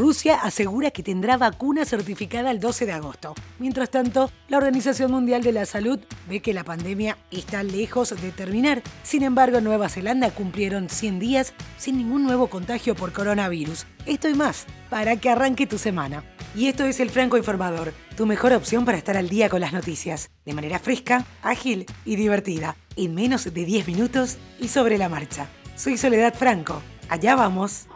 Rusia asegura que tendrá vacuna certificada el 12 de agosto. Mientras tanto, la Organización Mundial de la Salud ve que la pandemia está lejos de terminar. Sin embargo, en Nueva Zelanda cumplieron 100 días sin ningún nuevo contagio por coronavirus. Esto y más para que arranque tu semana. Y esto es el Franco Informador, tu mejor opción para estar al día con las noticias, de manera fresca, ágil y divertida, en menos de 10 minutos y sobre la marcha. Soy Soledad Franco. Allá vamos.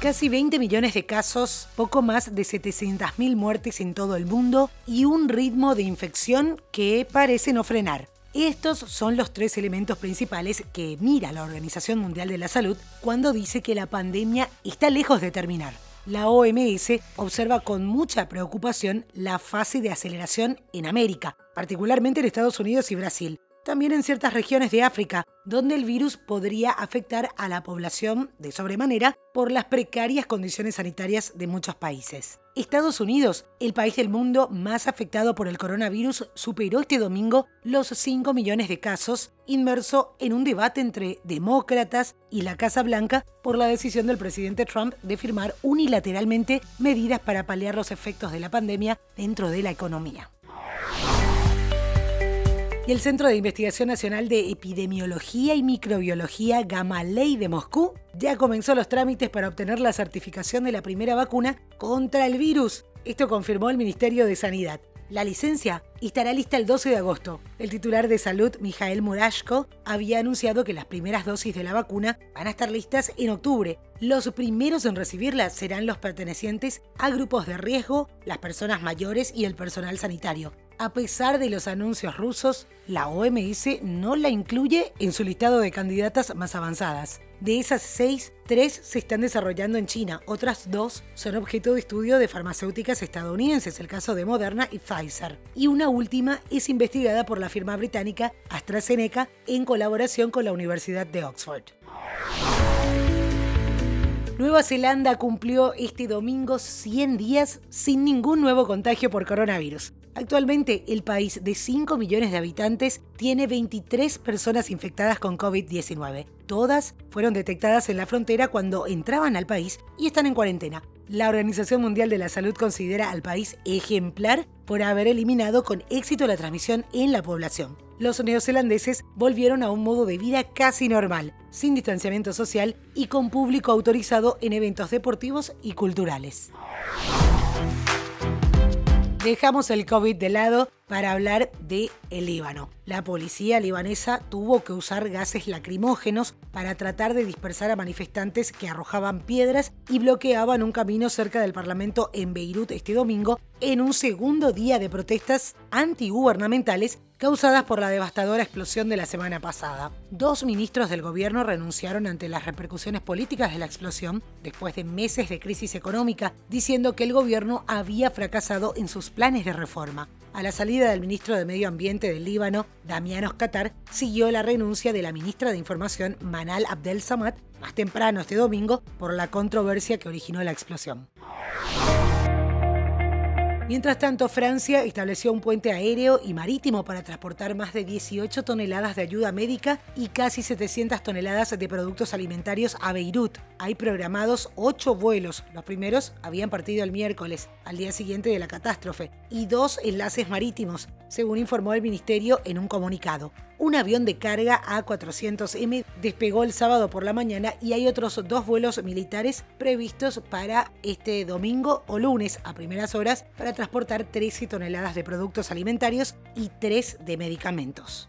Casi 20 millones de casos, poco más de 700.000 muertes en todo el mundo y un ritmo de infección que parece no frenar. Estos son los tres elementos principales que mira la Organización Mundial de la Salud cuando dice que la pandemia está lejos de terminar. La OMS observa con mucha preocupación la fase de aceleración en América, particularmente en Estados Unidos y Brasil, también en ciertas regiones de África, donde el virus podría afectar a la población de sobremanera por las precarias condiciones sanitarias de muchos países. Estados Unidos, el país del mundo más afectado por el coronavirus, superó este domingo los 5 millones de casos, inmerso en un debate entre demócratas y la Casa Blanca por la decisión del presidente Trump de firmar unilateralmente medidas para paliar los efectos de la pandemia dentro de la economía el Centro de Investigación Nacional de Epidemiología y Microbiología Gamalei de Moscú ya comenzó los trámites para obtener la certificación de la primera vacuna contra el virus. Esto confirmó el Ministerio de Sanidad. La licencia estará lista el 12 de agosto. El titular de salud, Mijael Murashko, había anunciado que las primeras dosis de la vacuna van a estar listas en octubre. Los primeros en recibirlas serán los pertenecientes a grupos de riesgo, las personas mayores y el personal sanitario. A pesar de los anuncios rusos, la OMS no la incluye en su listado de candidatas más avanzadas. De esas seis, tres se están desarrollando en China, otras dos son objeto de estudio de farmacéuticas estadounidenses, el caso de Moderna y Pfizer. Y una última es investigada por la firma británica AstraZeneca en colaboración con la Universidad de Oxford. Nueva Zelanda cumplió este domingo 100 días sin ningún nuevo contagio por coronavirus. Actualmente, el país de 5 millones de habitantes tiene 23 personas infectadas con COVID-19. Todas fueron detectadas en la frontera cuando entraban al país y están en cuarentena. La Organización Mundial de la Salud considera al país ejemplar por haber eliminado con éxito la transmisión en la población. Los neozelandeses volvieron a un modo de vida casi normal, sin distanciamiento social y con público autorizado en eventos deportivos y culturales. Dejamos el COVID de lado para hablar de el Líbano. La policía libanesa tuvo que usar gases lacrimógenos para tratar de dispersar a manifestantes que arrojaban piedras y bloqueaban un camino cerca del Parlamento en Beirut este domingo en un segundo día de protestas antigubernamentales causadas por la devastadora explosión de la semana pasada. Dos ministros del gobierno renunciaron ante las repercusiones políticas de la explosión después de meses de crisis económica, diciendo que el gobierno había fracasado en sus planes de reforma. A la salida del ministro de Medio Ambiente del Líbano, Damianos Qatar, siguió la renuncia de la ministra de Información, Manal Abdel Samad, más temprano este domingo por la controversia que originó la explosión. Mientras tanto, Francia estableció un puente aéreo y marítimo para transportar más de 18 toneladas de ayuda médica y casi 700 toneladas de productos alimentarios a Beirut. Hay programados 8 vuelos. Los primeros habían partido el miércoles, al día siguiente de la catástrofe, y dos enlaces marítimos, según informó el ministerio en un comunicado. Un avión de carga A400M despegó el sábado por la mañana y hay otros dos vuelos militares previstos para este domingo o lunes a primeras horas para transportar 13 toneladas de productos alimentarios y 3 de medicamentos.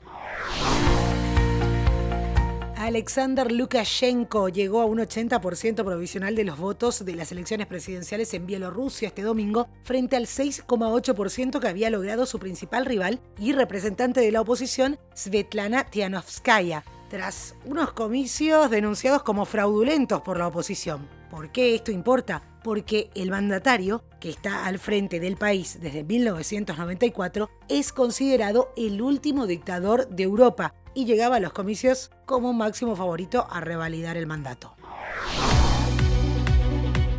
Alexander Lukashenko llegó a un 80% provisional de los votos de las elecciones presidenciales en Bielorrusia este domingo, frente al 6,8% que había logrado su principal rival y representante de la oposición, Svetlana Tianovskaya, tras unos comicios denunciados como fraudulentos por la oposición. ¿Por qué esto importa? Porque el mandatario, que está al frente del país desde 1994, es considerado el último dictador de Europa y llegaba a los comicios como máximo favorito a revalidar el mandato.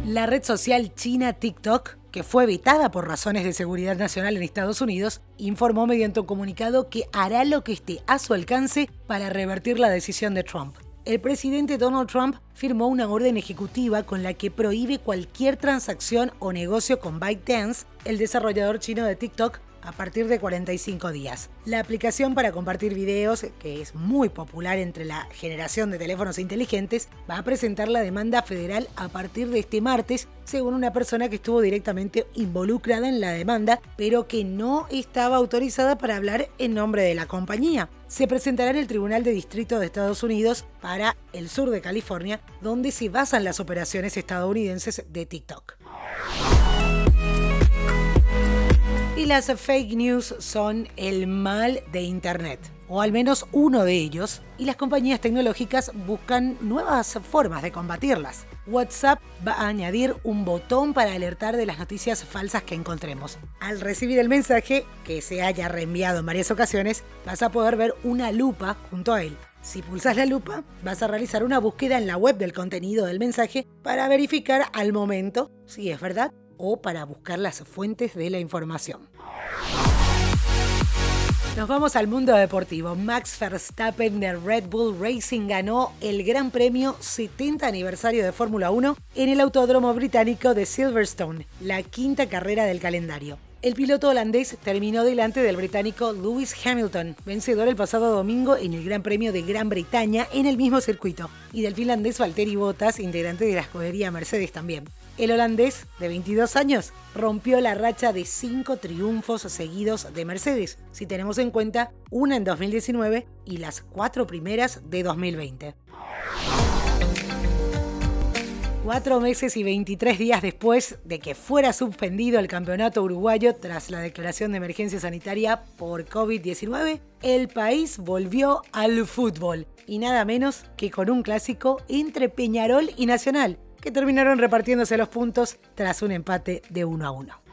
La red social china TikTok, que fue vetada por razones de seguridad nacional en Estados Unidos, informó mediante un comunicado que hará lo que esté a su alcance para revertir la decisión de Trump. el presidente Donald Trump firmó una orden ejecutiva con la que prohíbe cualquier transacción o negocio con ByteDance, el desarrollador chino de TikTok, a partir de 45 días. La aplicación para compartir videos, que es muy popular entre la generación de teléfonos inteligentes, va a presentar la demanda federal a partir de este martes, según una persona que estuvo directamente involucrada en la demanda, pero que no estaba autorizada para hablar en nombre de la compañía. Se presentará en el Tribunal de Distrito de Estados Unidos para el sur de California, donde se basan las operaciones estadounidenses de TikTok. Y las fake news son el mal de Internet, o al menos uno de ellos, y las compañías tecnológicas buscan nuevas formas de combatirlas. WhatsApp va a añadir un botón para alertar de las noticias falsas que encontremos. Al recibir el mensaje, que se haya reenviado en varias ocasiones, vas a poder ver una lupa junto a él. Si pulsas la lupa, vas a realizar una búsqueda en la web del contenido del mensaje para verificar al momento si es verdad o para buscar las fuentes de la información. Nos vamos al mundo deportivo. Max Verstappen de Red Bull Racing ganó el Gran Premio 70 aniversario de Fórmula 1 en el Autódromo Británico de Silverstone, la quinta carrera del calendario. El piloto holandés terminó delante del británico Lewis Hamilton, vencedor el pasado domingo en el Gran Premio de Gran Bretaña en el mismo circuito, y del finlandés Valtteri Bottas, integrante de la escudería Mercedes también. El holandés, de 22 años, rompió la racha de cinco triunfos seguidos de Mercedes, si tenemos en cuenta una en 2019 y las cuatro primeras de 2020. Cuatro meses y 23 días después de que fuera suspendido el campeonato uruguayo tras la declaración de emergencia sanitaria por COVID-19, el país volvió al fútbol y nada menos que con un clásico entre Peñarol y Nacional, que terminaron repartiéndose los puntos tras un empate de 1 a 1.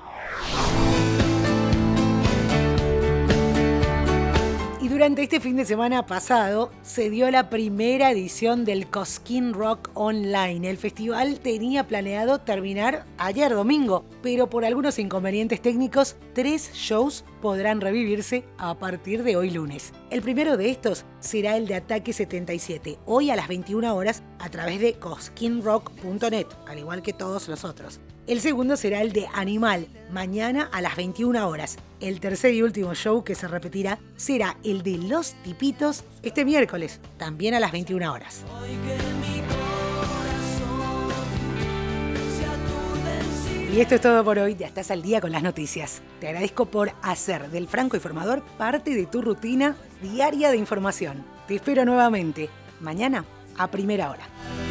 Durante este fin de semana pasado se dio la primera edición del Cosquín Rock Online. El festival tenía planeado terminar ayer domingo, pero por algunos inconvenientes técnicos, tres shows podrán revivirse a partir de hoy lunes. El primero de estos será el de Ataque 77, hoy a las 21 horas a través de cosquinrock.net, al igual que todos los otros. El segundo será el de Animal, mañana a las 21 horas. El tercer y último show que se repetirá será el de Los Tipitos este miércoles, también a las 21 horas. Y esto es todo por hoy, ya estás al día con las noticias. Te agradezco por hacer del Franco Informador parte de tu rutina diaria de información. Te espero nuevamente, mañana a primera hora.